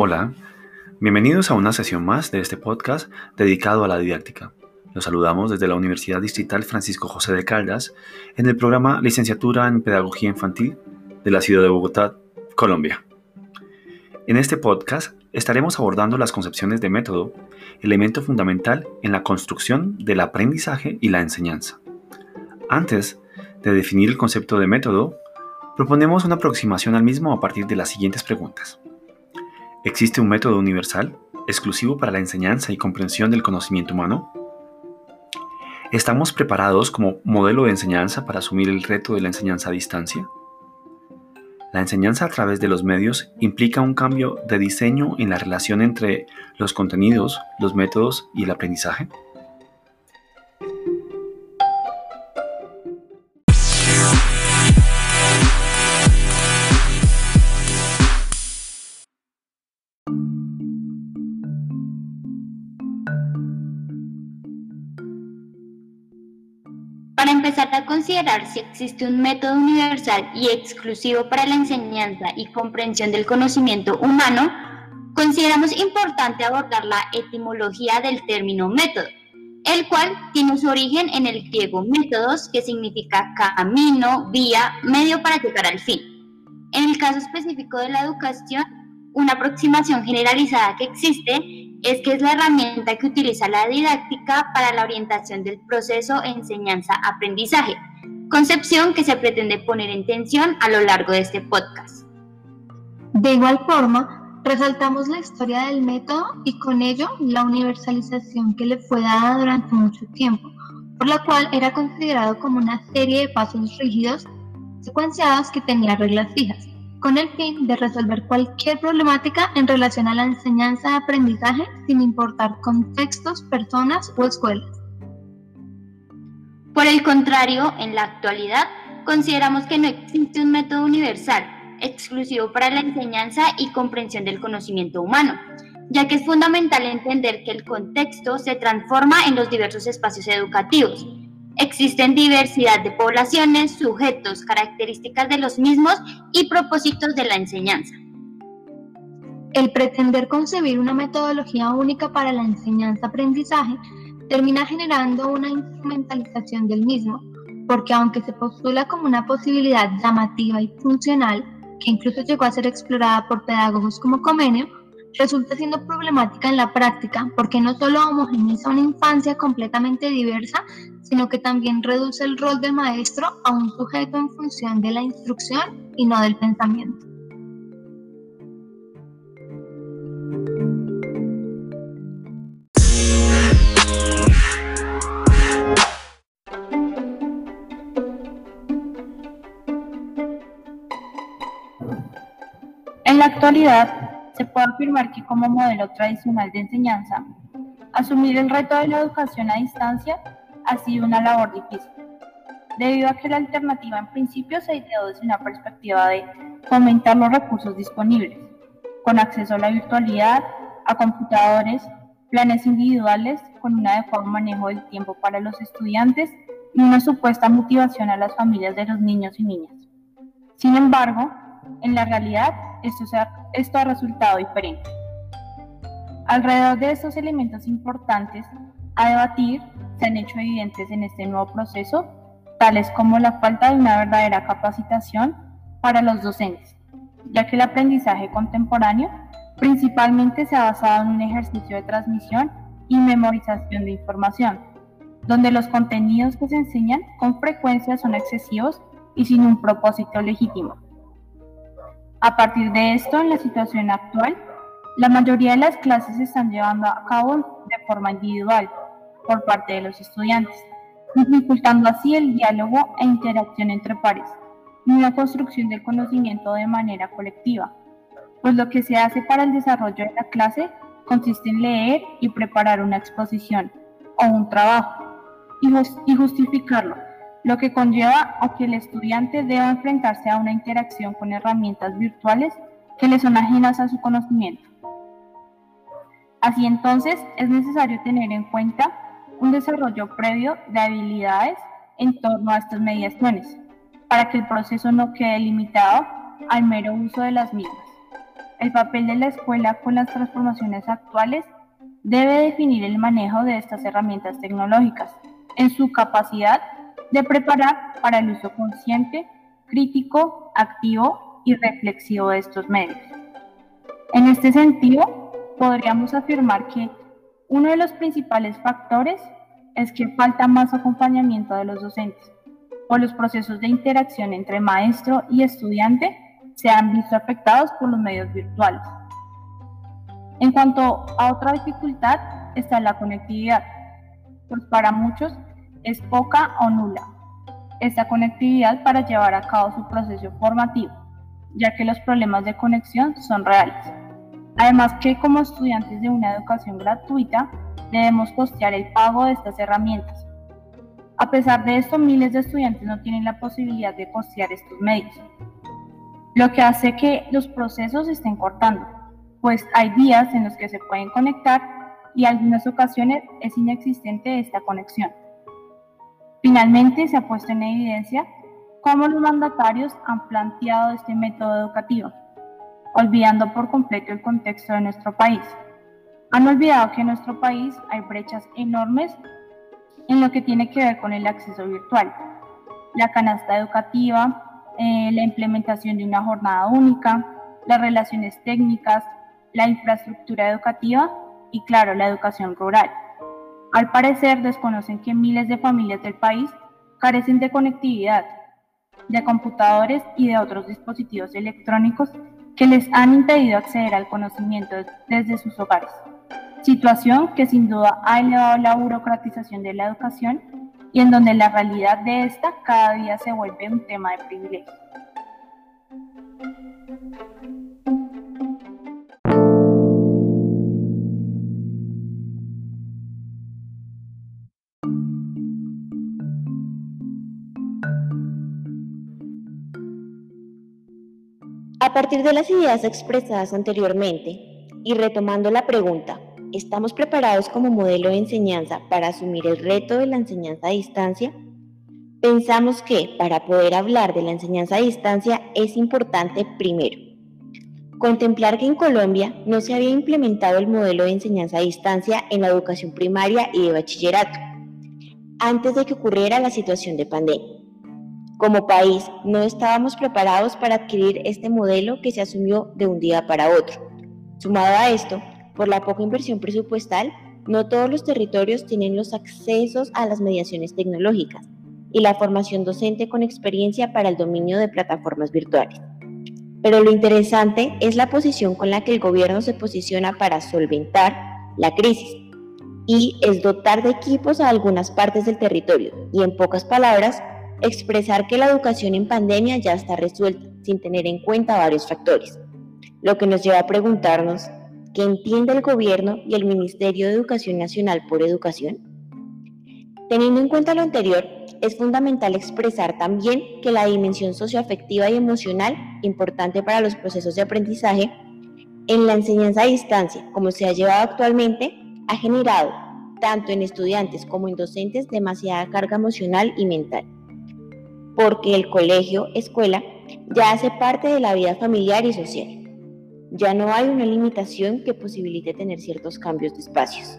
Hola, bienvenidos a una sesión más de este podcast dedicado a la didáctica. Los saludamos desde la Universidad Distrital Francisco José de Caldas en el programa Licenciatura en Pedagogía Infantil de la ciudad de Bogotá, Colombia. En este podcast estaremos abordando las concepciones de método, elemento fundamental en la construcción del aprendizaje y la enseñanza. Antes de definir el concepto de método, proponemos una aproximación al mismo a partir de las siguientes preguntas. ¿Existe un método universal, exclusivo para la enseñanza y comprensión del conocimiento humano? ¿Estamos preparados como modelo de enseñanza para asumir el reto de la enseñanza a distancia? La enseñanza a través de los medios implica un cambio de diseño en la relación entre los contenidos, los métodos y el aprendizaje. Considerar si existe un método universal y exclusivo para la enseñanza y comprensión del conocimiento humano, consideramos importante abordar la etimología del término método, el cual tiene su origen en el griego métodos, que significa camino, vía, medio para llegar al fin. En el caso específico de la educación, una aproximación generalizada que existe es que es la herramienta que utiliza la didáctica para la orientación del proceso enseñanza-aprendizaje, concepción que se pretende poner en tensión a lo largo de este podcast. De igual forma, resaltamos la historia del método y con ello la universalización que le fue dada durante mucho tiempo, por la cual era considerado como una serie de pasos rígidos secuenciados que tenía reglas fijas con el fin de resolver cualquier problemática en relación a la enseñanza-aprendizaje sin importar contextos, personas o escuelas. Por el contrario, en la actualidad, consideramos que no existe un método universal, exclusivo para la enseñanza y comprensión del conocimiento humano, ya que es fundamental entender que el contexto se transforma en los diversos espacios educativos Existen diversidad de poblaciones, sujetos, características de los mismos y propósitos de la enseñanza. El pretender concebir una metodología única para la enseñanza-aprendizaje termina generando una instrumentalización del mismo, porque aunque se postula como una posibilidad llamativa y funcional, que incluso llegó a ser explorada por pedagogos como Comenio, resulta siendo problemática en la práctica porque no solo homogeneiza una infancia completamente diversa, sino que también reduce el rol del maestro a un sujeto en función de la instrucción y no del pensamiento. Actualidad, se puede afirmar que como modelo tradicional de enseñanza, asumir el reto de la educación a distancia ha sido una labor difícil, debido a que la alternativa en principio se ideó desde una perspectiva de fomentar los recursos disponibles, con acceso a la virtualidad, a computadores, planes individuales con un adecuado manejo del tiempo para los estudiantes y una supuesta motivación a las familias de los niños y niñas. Sin embargo, en la realidad, esto, ha resultado diferente. Alrededor de estos elementos importantes a debatir se han hecho evidentes en este nuevo proceso, tales como la falta de una verdadera capacitación para los docentes, ya que el aprendizaje contemporáneo principalmente se ha basado en un ejercicio de transmisión y memorización de información, donde los contenidos que se enseñan con frecuencia son excesivos y sin un propósito legítimo. A partir de esto, en la situación actual, la mayoría de las clases se están llevando a cabo de forma individual por parte de los estudiantes, dificultando así el diálogo e interacción entre pares y una construcción del conocimiento de manera colectiva, pues lo que se hace para el desarrollo de la clase consiste en leer y preparar una exposición o un trabajo y, justificarlo lo que conlleva a que el estudiante deba enfrentarse a una interacción con herramientas virtuales que le son ajenas a su conocimiento. Así entonces es necesario tener en cuenta un desarrollo previo de habilidades en torno a estas mediaciones, para que el proceso no quede limitado al mero uso de las mismas. el papel de la escuela con las transformaciones actuales debe definir el manejo de estas herramientas tecnológicas en su capacidad de preparar para el uso consciente, crítico, activo y reflexivo de estos medios. En este sentido, podríamos afirmar que uno de los principales factores es que falta más acompañamiento de los docentes o los procesos de interacción entre maestro y estudiante se han visto afectados por los medios virtuales. En cuanto a otra dificultad está la conectividad, pues para muchos es poca o nula esta conectividad para llevar a cabo su proceso formativo, ya que los problemas de conexión son reales. Además que como estudiantes de una educación gratuita debemos costear el pago de estas herramientas. A pesar de esto, miles de estudiantes no tienen la posibilidad de costear estos medios, lo que hace que los procesos estén cortando, pues hay días en los que se pueden conectar y en algunas ocasiones es inexistente esta conexión. Finalmente, se ha puesto en evidencia cómo los mandatarios han planteado este método educativo, olvidando por completo el contexto de nuestro país. Han olvidado que en nuestro país hay brechas enormes en lo que tiene que ver con el acceso virtual, la canasta educativa, eh, la implementación de una jornada única, las relaciones técnicas, la infraestructura educativa y, claro, la educación rural. Al parecer, desconocen que miles de familias del país carecen de conectividad, de computadores y de otros dispositivos electrónicos que les han impedido acceder al conocimiento desde sus hogares. Situación que sin duda ha elevado la burocratización de la educación y en donde la realidad de esta cada día se vuelve un tema de privilegio. A partir de las ideas expresadas anteriormente y retomando la pregunta, ¿Estamos preparados como modelo de enseñanza para asumir el reto de la enseñanza a distancia? Pensamos que para poder hablar de la enseñanza a distancia es importante primero contemplar que en Colombia no se había implementado el modelo de enseñanza a distancia en la educación primaria y de bachillerato antes de que ocurriera la situación de pandemia. Como país no estábamos preparados para adquirir este modelo que se asumió de un día para otro. Sumado a esto, por la poca inversión presupuestal, no todos los territorios tienen los accesos a las mediaciones tecnológicas y la formación docente con experiencia para el dominio de plataformas virtuales. Pero lo interesante es la posición con la que el gobierno se posiciona para solventar la crisis y es dotar de equipos a algunas partes del territorio y en pocas palabras expresar que la educación en pandemia ya está resuelta sin tener en cuenta varios factores, lo que nos lleva a preguntarnos que entiende el gobierno y el Ministerio de Educación Nacional por Educación? Teniendo en cuenta lo anterior, es fundamental expresar también que la dimensión socioafectiva y emocional, importante para los procesos de aprendizaje, en la enseñanza a distancia, como se ha llevado actualmente, ha generado, tanto en estudiantes como en docentes, demasiada carga emocional y mental. Porque el colegio, escuela, ya hace parte de la vida familiar y social ya no hay una limitación que posibilite tener ciertos cambios de espacios.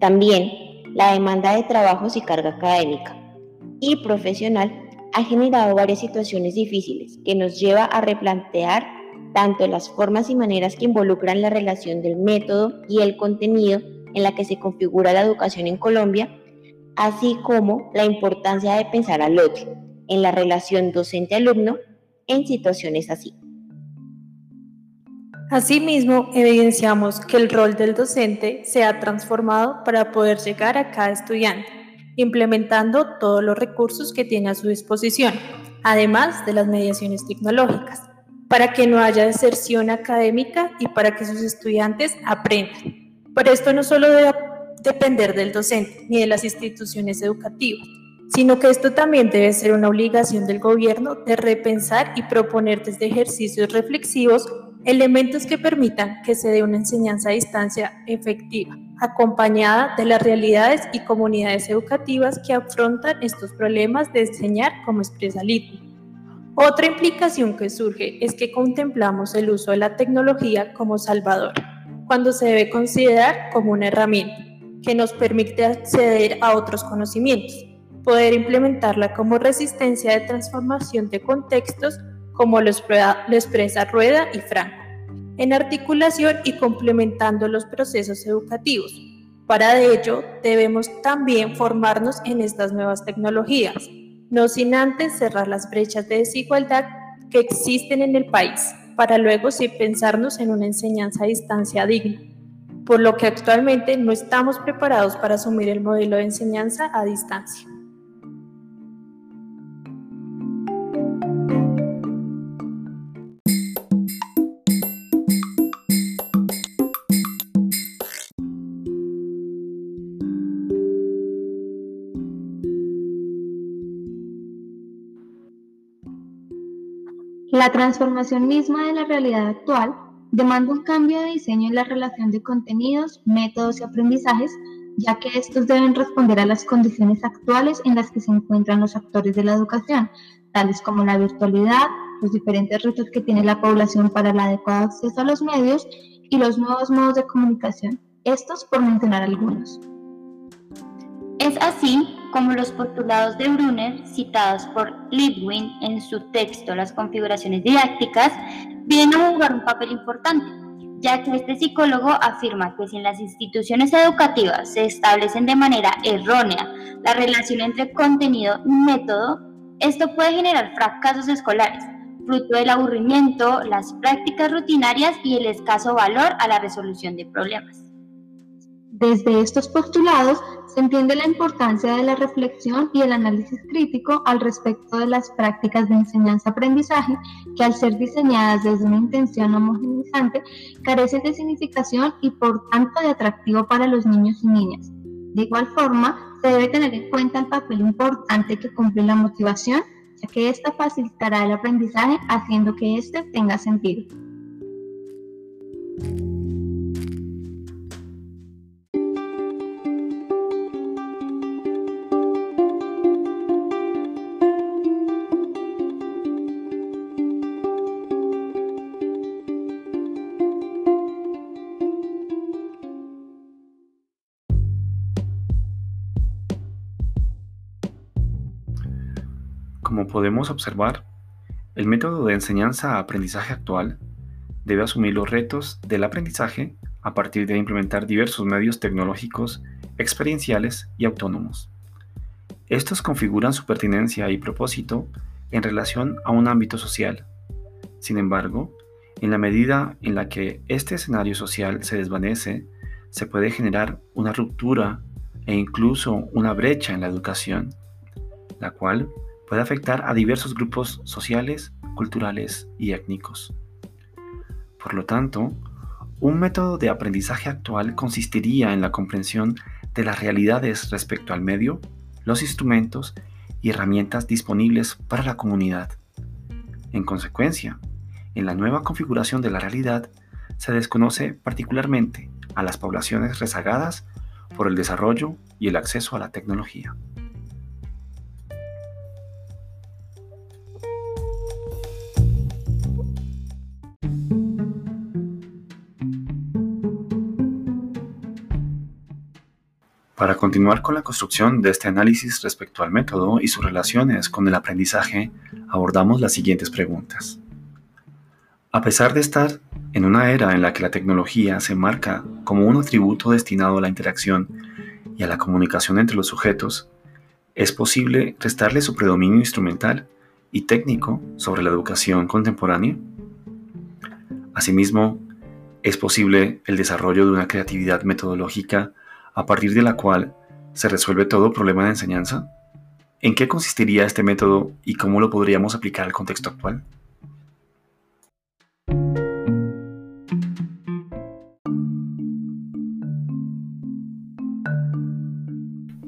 También la demanda de trabajos y carga académica y profesional ha generado varias situaciones difíciles que nos lleva a replantear tanto las formas y maneras que involucran la relación del método y el contenido en la que se configura la educación en Colombia, así como la importancia de pensar al otro, en la relación docente-alumno en situaciones así. Asimismo, evidenciamos que el rol del docente se ha transformado para poder llegar a cada estudiante, implementando todos los recursos que tiene a su disposición, además de las mediaciones tecnológicas, para que no haya deserción académica y para que sus estudiantes aprendan. Pero esto no solo debe depender del docente ni de las instituciones educativas, sino que esto también debe ser una obligación del gobierno de repensar y proponer desde ejercicios reflexivos elementos que permitan que se dé una enseñanza a distancia efectiva, acompañada de las realidades y comunidades educativas que afrontan estos problemas de enseñar como expresa Otra implicación que surge es que contemplamos el uso de la tecnología como salvador, cuando se debe considerar como una herramienta que nos permite acceder a otros conocimientos, poder implementarla como resistencia de transformación de contextos como lo, expresa Rueda y Franco, en articulación y complementando los procesos educativos. Para ello, debemos también formarnos en estas nuevas tecnologías, no sin antes cerrar las brechas de desigualdad que existen en el país, para luego sí pensarnos en una enseñanza a distancia digna, por lo que actualmente no estamos preparados para asumir el modelo de enseñanza a distancia. La transformación misma de la realidad actual demanda un cambio de diseño en la relación de contenidos, métodos y aprendizajes, ya que estos deben responder a las condiciones actuales en las que se encuentran los actores de la educación, tales como la virtualidad, los diferentes retos que tiene la población para el adecuado acceso a los medios y los nuevos modos de comunicación, estos por mencionar algunos. Es así como los postulados de Brunner, citados por Lidwin en su texto Las configuraciones didácticas, vienen a jugar un papel importante, ya que este psicólogo afirma que si en las instituciones educativas se establecen de manera errónea la relación entre contenido y método, esto puede generar fracasos escolares, fruto del aburrimiento, las prácticas rutinarias y el escaso valor a la resolución de problemas. Desde estos postulados se entiende la importancia de la reflexión y el análisis crítico al respecto de las prácticas de enseñanza-aprendizaje que al ser diseñadas desde una intención homogeneizante carecen de significación y por tanto de atractivo para los niños y niñas. De igual forma, se debe tener en cuenta el papel importante que cumple la motivación, ya que ésta facilitará el aprendizaje haciendo que éste tenga sentido. Como podemos observar, el método de enseñanza-aprendizaje actual debe asumir los retos del aprendizaje a partir de implementar diversos medios tecnológicos, experienciales y autónomos. Estos configuran su pertinencia y propósito en relación a un ámbito social. Sin embargo, en la medida en la que este escenario social se desvanece, se puede generar una ruptura e incluso una brecha en la educación, la cual puede afectar a diversos grupos sociales, culturales y étnicos. Por lo tanto, un método de aprendizaje actual consistiría en la comprensión de las realidades respecto al medio, los instrumentos y herramientas disponibles para la comunidad. En consecuencia, en la nueva configuración de la realidad se desconoce particularmente a las poblaciones rezagadas por el desarrollo y el acceso a la tecnología. Para continuar con la construcción de este análisis respecto al método y sus relaciones con el aprendizaje, abordamos las siguientes preguntas. A pesar de estar en una era en la que la tecnología se marca como un atributo destinado a la interacción y a la comunicación entre los sujetos, ¿es posible restarle su predominio instrumental y técnico sobre la educación contemporánea? Asimismo, ¿es posible el desarrollo de una creatividad metodológica a partir de la cual se resuelve todo problema de enseñanza? ¿En qué consistiría este método y cómo lo podríamos aplicar al contexto actual?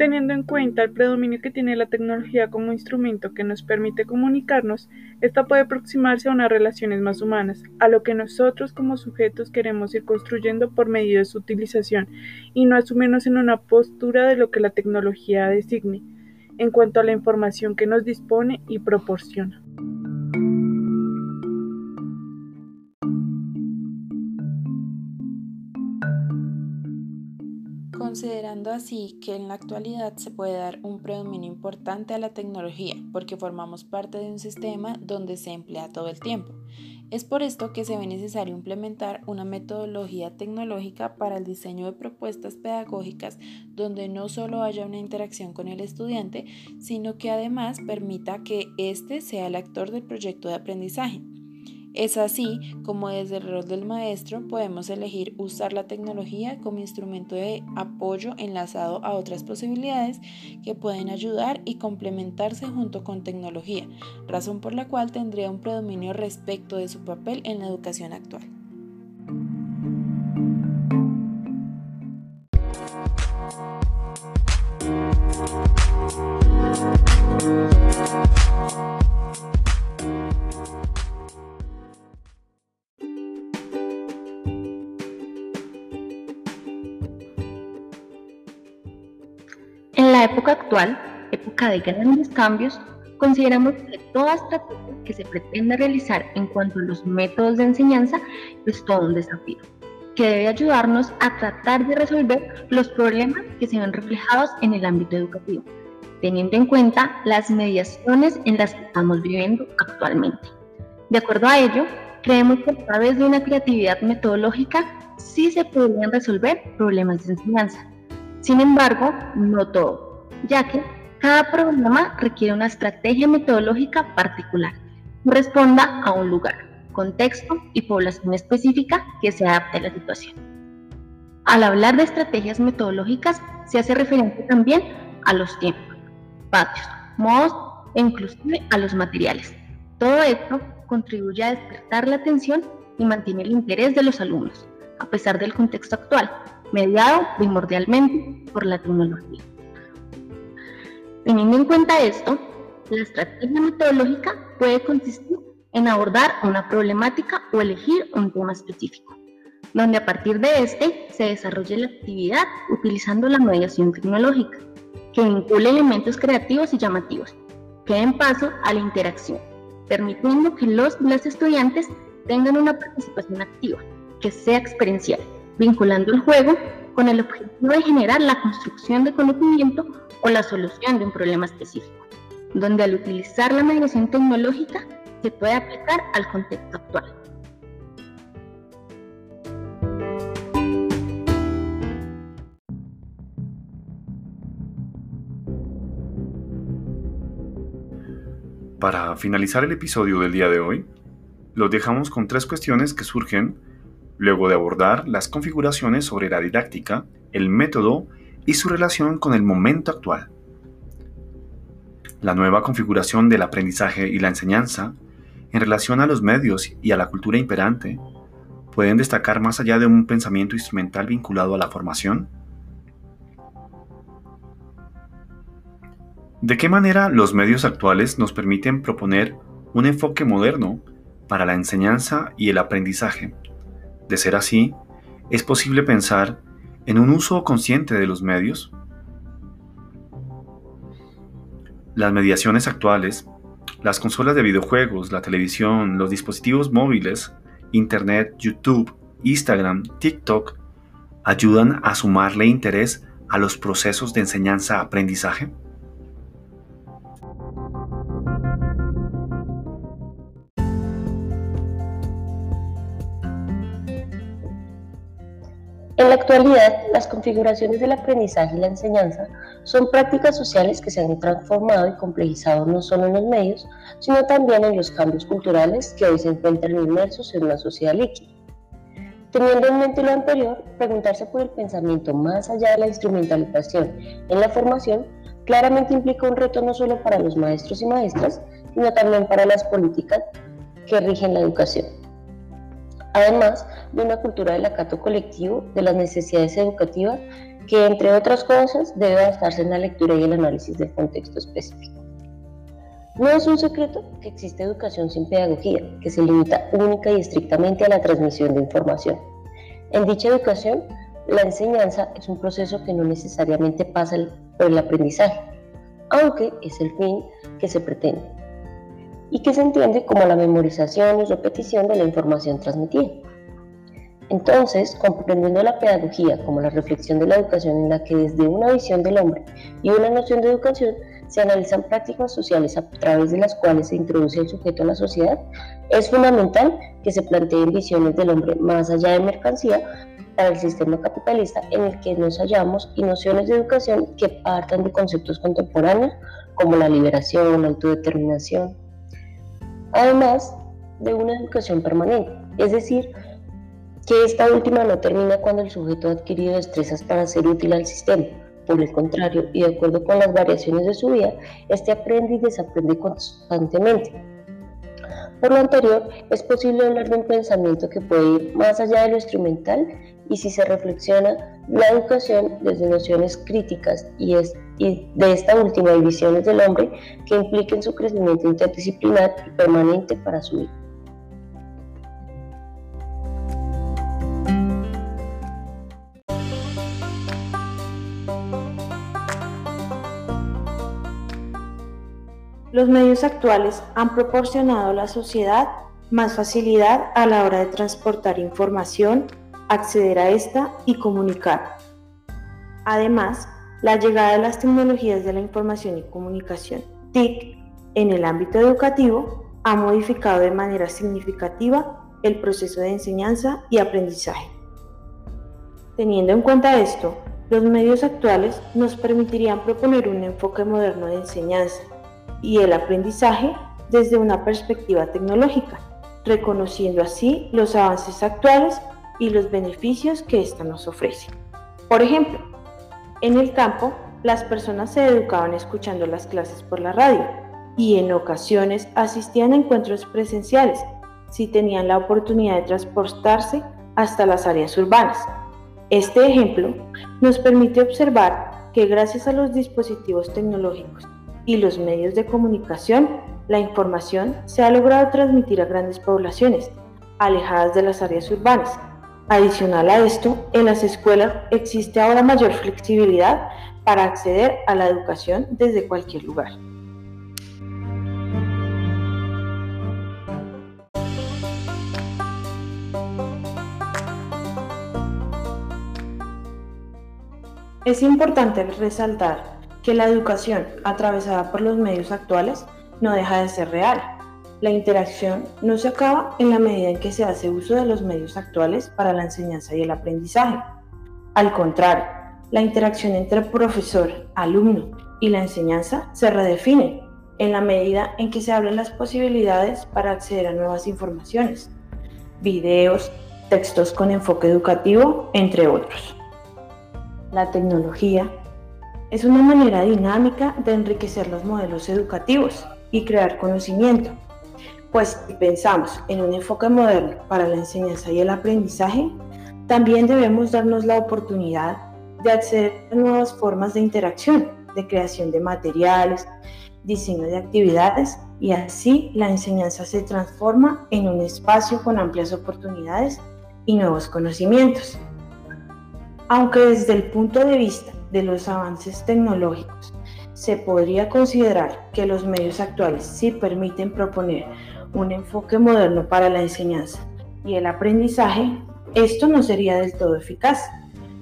Teniendo en cuenta el predominio que tiene la tecnología como instrumento que nos permite comunicarnos, esta puede aproximarse a unas relaciones más humanas, a lo que nosotros como sujetos queremos ir construyendo por medio de su utilización, y no asumirnos en una postura de lo que la tecnología designe, en cuanto a la información que nos dispone y proporciona. Considerando así que en la actualidad se puede dar un predominio importante a la tecnología porque formamos parte de un sistema donde se emplea todo el tiempo. Es por esto que se ve necesario implementar una metodología tecnológica para el diseño de propuestas pedagógicas donde no solo haya una interacción con el estudiante, sino que además permita que éste sea el actor del proyecto de aprendizaje. Es así como desde el rol del maestro podemos elegir usar la tecnología como instrumento de apoyo enlazado a otras posibilidades que pueden ayudar y complementarse junto con tecnología, razón por la cual tendría un predominio respecto de su papel en la educación actual. Época actual, época de grandes cambios, consideramos que toda estrategia que se pretende realizar en cuanto a los métodos de enseñanza es todo un desafío, que debe ayudarnos a tratar de resolver los problemas que se ven reflejados en el ámbito educativo, teniendo en cuenta las mediaciones en las que estamos viviendo actualmente. De acuerdo a ello, creemos que a través de una creatividad metodológica sí se podrían resolver problemas de enseñanza, sin embargo, no todo, ya que cada problema requiere una estrategia metodológica particular responda a un lugar, contexto y población específica que se adapte a la situación. Al hablar de estrategias metodológicas, se hace referencia también a los tiempos, patios, modos e inclusive a los materiales. Todo esto contribuye a despertar la atención y mantiene el interés de los alumnos, a pesar del contexto actual, mediado primordialmente por la tecnología. Teniendo en cuenta esto, la estrategia metodológica puede consistir en abordar una problemática o elegir un tema específico, donde a partir de este se desarrolle la actividad utilizando la mediación tecnológica, que vincule elementos creativos y llamativos, que den paso a la interacción, permitiendo que los estudiantes tengan una participación activa, que sea experiencial vinculando el juego con el objetivo de generar la construcción de conocimiento o la solución de un problema específico, donde al utilizar la mediación tecnológica se puede aplicar al contexto actual. Para finalizar el episodio del día de hoy, los dejamos con tres cuestiones que surgen luego de abordar las configuraciones sobre la didáctica, el método y su relación con el momento actual. La nueva configuración del aprendizaje y la enseñanza, en relación a los medios y a la cultura imperante, pueden destacar más allá de un pensamiento instrumental vinculado a la formación? ¿De qué manera los medios actuales nos permiten proponer un enfoque moderno para la enseñanza y el aprendizaje de ser así, ¿es posible pensar en un uso consciente de los medios? Las mediaciones actuales, las consolas de videojuegos, la televisión, los dispositivos móviles, Internet, YouTube, Instagram, TikTok, ayudan a sumarle interés a los procesos de enseñanza-aprendizaje? La actualidad, las configuraciones del aprendizaje y la enseñanza son prácticas sociales que se han transformado y complejizado no solo en los medios, sino también en los cambios culturales que hoy se encuentran inmersos en una sociedad líquida. Teniendo en mente lo anterior, preguntarse por el pensamiento más allá de la instrumentalización en la formación claramente implica un reto no solo para los maestros y maestras, sino también para las políticas que rigen la educación además de una cultura del acato colectivo de las necesidades educativas que, entre otras cosas, debe basarse en la lectura y el análisis del contexto específico. No es un secreto que existe educación sin pedagogía, que se limita única y estrictamente a la transmisión de información. En dicha educación, la enseñanza es un proceso que no necesariamente pasa por el aprendizaje, aunque es el fin que se pretende y que se entiende como la memorización y repetición de la información transmitida. Entonces, comprendiendo la pedagogía como la reflexión de la educación en la que desde una visión del hombre y una noción de educación se analizan prácticas sociales a través de las cuales se introduce el sujeto a la sociedad, es fundamental que se planteen visiones del hombre más allá de mercancía para el sistema capitalista en el que nos hallamos y nociones de educación que partan de conceptos contemporáneos como la liberación, la autodeterminación, además de una educación permanente, es decir, que esta última no termina cuando el sujeto ha adquirido destrezas para ser útil al sistema, por el contrario, y de acuerdo con las variaciones de su vida, este aprende y desaprende constantemente. Por lo anterior, es posible hablar de un pensamiento que puede ir más allá de lo instrumental y si se reflexiona la educación desde nociones críticas y, es, y de esta última y visiones del hombre que impliquen su crecimiento interdisciplinar y permanente para su vida. Los medios actuales han proporcionado a la sociedad más facilidad a la hora de transportar información, acceder a esta y comunicar. Además, la llegada de las tecnologías de la información y comunicación, TIC, en el ámbito educativo ha modificado de manera significativa el proceso de enseñanza y aprendizaje. Teniendo en cuenta esto, los medios actuales nos permitirían proponer un enfoque moderno de enseñanza, y el aprendizaje desde una perspectiva tecnológica, reconociendo así los avances actuales y los beneficios que ésta nos ofrece. Por ejemplo, en el campo, las personas se educaban escuchando las clases por la radio y en ocasiones asistían a encuentros presenciales si tenían la oportunidad de transportarse hasta las áreas urbanas. Este ejemplo nos permite observar que gracias a los dispositivos tecnológicos y los medios de comunicación, la información se ha logrado transmitir a grandes poblaciones, alejadas de las áreas urbanas. Adicional a esto, en las escuelas existe ahora mayor flexibilidad para acceder a la educación desde cualquier lugar. Es importante resaltar que la educación atravesada por los medios actuales no deja de ser real. La interacción no se acaba en la medida en que se hace uso de los medios actuales para la enseñanza y el aprendizaje. Al contrario, la interacción entre profesor, alumno y la enseñanza se redefine en la medida en que se abren las posibilidades para acceder a nuevas informaciones, videos, textos con enfoque educativo, entre otros. La tecnología es una manera dinámica de enriquecer los modelos educativos y crear conocimiento. Pues si pensamos en un enfoque moderno para la enseñanza y el aprendizaje, también debemos darnos la oportunidad de acceder a nuevas formas de interacción, de creación de materiales, diseño de actividades y así la enseñanza se transforma en un espacio con amplias oportunidades y nuevos conocimientos. Aunque desde el punto de vista de los avances tecnológicos, se podría considerar que los medios actuales sí permiten proponer un enfoque moderno para la enseñanza y el aprendizaje, esto no sería del todo eficaz,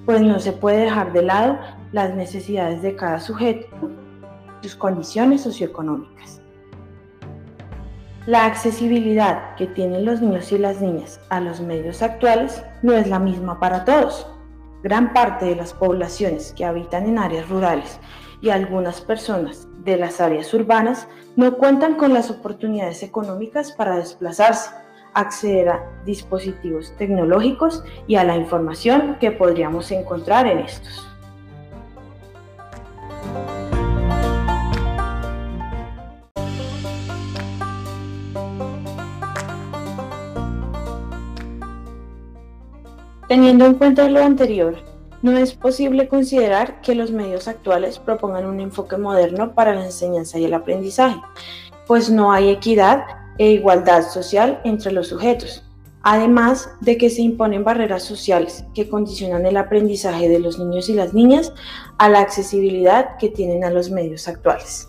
pues no se puede dejar de lado las necesidades de cada sujeto, sus condiciones socioeconómicas. La accesibilidad que tienen los niños y las niñas a los medios actuales no es la misma para todos. Gran parte de las poblaciones que habitan en áreas rurales y algunas personas de las áreas urbanas no cuentan con las oportunidades económicas para desplazarse, acceder a dispositivos tecnológicos y a la información que podríamos encontrar en estos. Teniendo en cuenta lo anterior, no es posible considerar que los medios actuales propongan un enfoque moderno para la enseñanza y el aprendizaje, pues no hay equidad e igualdad social entre los sujetos, además de que se imponen barreras sociales que condicionan el aprendizaje de los niños y las niñas a la accesibilidad que tienen a los medios actuales.